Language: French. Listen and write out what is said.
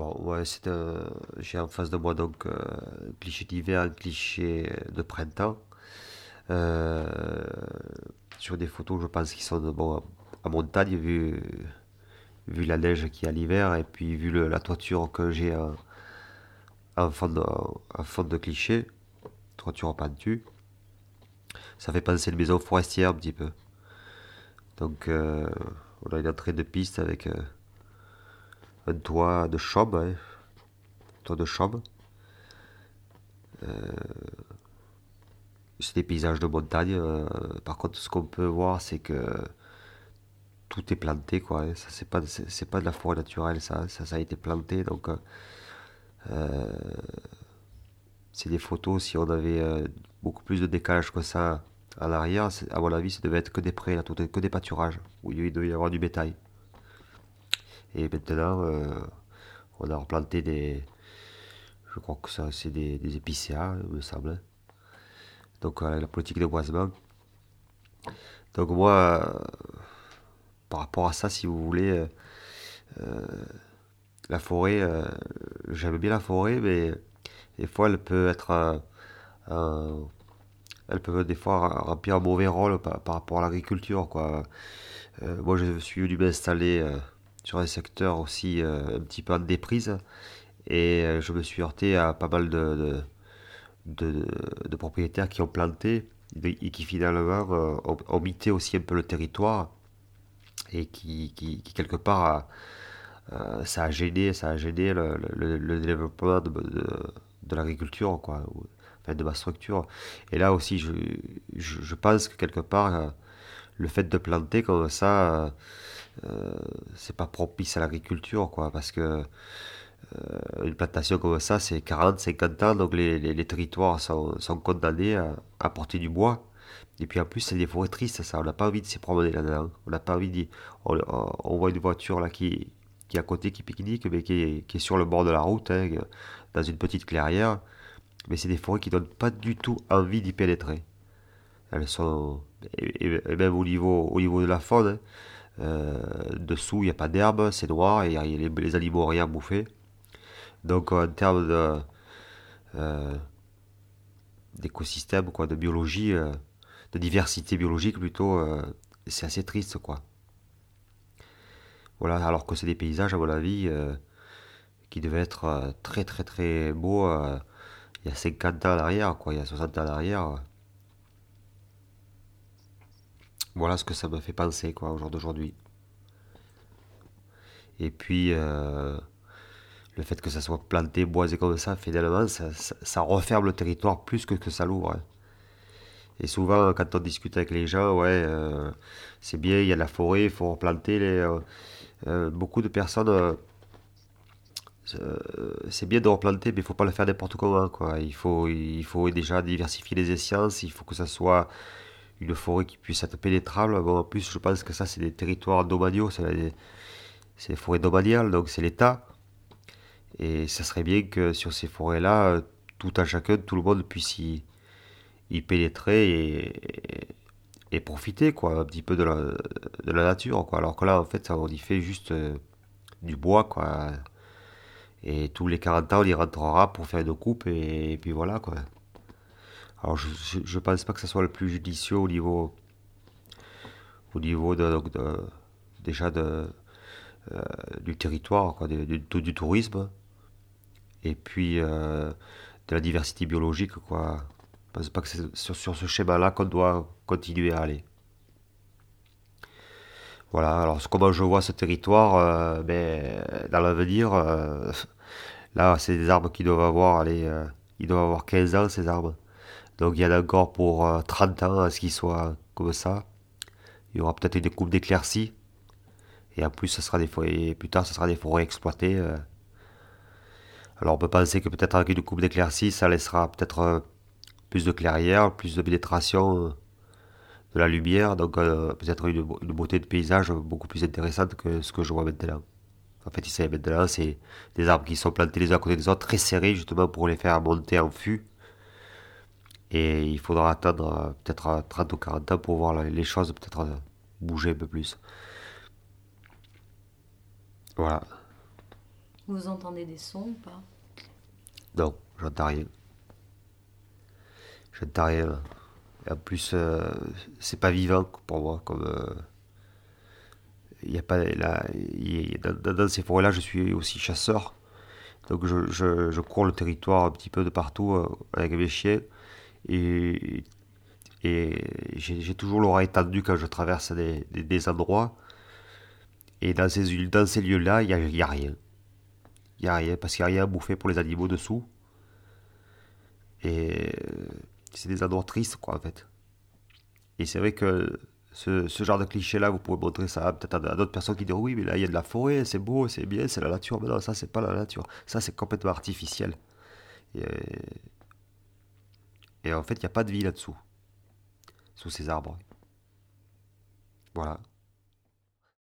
Bon, c'est j'ai en face de moi donc un cliché d'hiver, un cliché de printemps. sur des photos, je pense qu'ils sont bon, à montagne, vu, vu la neige qu'il y a l'hiver, et puis vu la toiture que j'ai en, fond de, en cliché, toiture pentue ça fait penser une maison forestière un petit peu. Donc euh, on a une entrée de piste avec euh, un toit de chambre, hein. de chambre. Euh, c'est des paysages de montagne. par contre, ce qu'on peut voir, c'est que tout est planté, quoi. Hein. Ça, c'est pas, c'est, pas de la forêt naturelle, ça. Ça, a été planté, donc. c'est des photos. Si on avait beaucoup plus de décalage que ça à l'arrière, à mon avis, ça devait être que des prés, là, que des pâturages, où il devait y avoir du bétail. Et maintenant, euh, on a replanté des. Je crois que ça, c'est des, des épicéas, il me semble. Donc, la politique de boisement. Donc, moi, euh, par rapport à ça, si vous voulez, euh, la forêt, j'aime bien la forêt, mais des fois, elle peut être elles peuvent des fois remplir un mauvais rôle par, rapport à l'agriculture. Quoi. Euh, moi, je suis venu m'installer euh, sur un secteur aussi euh, un petit peu en déprise et je me suis heurté à pas mal de, de, propriétaires qui ont planté et qui finalement ont, mité aussi un peu le territoire et qui, quelque part ça a gêné ça a gêné le, développement de, l'agriculture quoi de ma structure. Et là aussi, je, je, pense que quelque part, euh, le fait de planter comme ça, euh, euh, c'est pas propice à l'agriculture, quoi, parce que une plantation comme ça, c'est 40, 50 ans, donc les, territoires sont, condamnés à, apporter du bois. Et puis en plus, c'est des forêts tristes, ça. On n'a pas envie de s'y promener là-dedans. On n'a pas envie de. On, voit une voiture là qui, qui est à côté, qui pique-nique, mais qui est, qui est, sur le bord de la route, hein, dans une petite clairière mais c'est des forêts qui donnent pas du tout envie d'y pénétrer. Elles sont, et, même au niveau, au niveau de la faune, hein, euh, dessous il n'y a pas d'herbe, c'est noir et les, les animaux rien bouffé. Donc en termes de, euh, d'écosystème, quoi, de biologie, euh, de diversité biologique plutôt, c'est assez triste quoi. Voilà, alors que c'est des paysages à mon avis qui devaient être très très très beaux il y a 50 ans à quoi, il y a 60 ans à l'arrière. Voilà ce que ça me fait penser, quoi, au jour d'aujourd'hui. Et puis, euh, le fait que ça soit planté, boisé comme ça, finalement, ça, referme le territoire plus que ça l'ouvre. Et souvent, quand on discute avec les gens, ouais, euh, c'est bien, il y a la forêt, il faut replanter. Euh, beaucoup de personnes c'est bien de replanter, mais il faut pas le faire n'importe comment. Il faut déjà diversifier les essences, il faut que ça soit une forêt qui puisse être pénétrable. En plus, je pense que ça, c'est des territoires domaniaux, c'est des, forêts domaniales, donc c'est l'État. Et ça serait bien que sur ces forêts-là, tout à chacun, tout le monde puisse y, pénétrer et, et, profiter quoi, un petit peu de la, de la nature. Quoi. Alors que là, en fait, ça, on y fait juste euh, du bois, quoi. Et tous les 40 ans, on y rentrera pour faire une coupe et, puis voilà quoi. Alors je ne pense pas que ce soit le plus judicieux au niveau, au niveau de, déjà de, euh, du territoire, quoi, du, du, tourisme et puis euh, de la diversité biologique. Quoi. Je pense pas que c'est sur, sur ce schéma-là qu'on doit continuer à aller. Voilà, alors comment je vois ce territoire, euh, ben, dans l'avenir, là, c'est des arbres qui doivent avoir, ils doivent avoir 15 ans, ces arbres. Donc il y en a encore pour 30 ans à ce qu'ils soient comme ça. Il y aura peut-être une coupe d'éclaircies. Et en plus, ce sera des plus tard, ce sera des forêts exploitées. Alors on peut penser que peut-être avec une coupe d'éclaircies, ça laissera peut-être plus de clairière, plus de pénétration de la lumière, donc euh, peut-être une, beauté de paysage beaucoup plus intéressante que ce que je vois maintenant. En fait, ici maintenant, c'est des arbres qui sont plantés les uns à côté des autres, très serrés justement pour les faire monter en fût. Et il faudra attendre euh, peut-être 30 ou 40 ans pour voir les choses peut-être euh, bouger un peu plus. Voilà. Vous entendez des sons ou pas? Non, j'entends rien. J'entends rien. Et en plus, euh, c'est pas vivant pour moi. Comme il a pas là, y dans, dans ces forêts-là, je suis aussi chasseur. Donc je, je, je cours le territoire un petit peu de partout euh, avec mes chiens. Et, et j'ai toujours l'oreille tendue quand je traverse des, des, endroits. Et dans ces, dans ces lieux-là, il n'y a, a rien. Il n'y a rien, parce qu'il n'y a rien à bouffer pour les animaux dessous. Et euh, c'est des endroits tristes, quoi, en fait. Et c'est vrai que ce, ce genre de cliché-là, vous pouvez montrer ça peut-être à, d'autres personnes qui disent oui, mais là, il y a de la forêt, c'est beau, c'est bien, c'est la nature. Mais non, ça, c'est pas la nature. Ça, c'est complètement artificiel. Et, euh, et en fait, il n'y a pas de vie là-dessous, sous ces arbres. Voilà.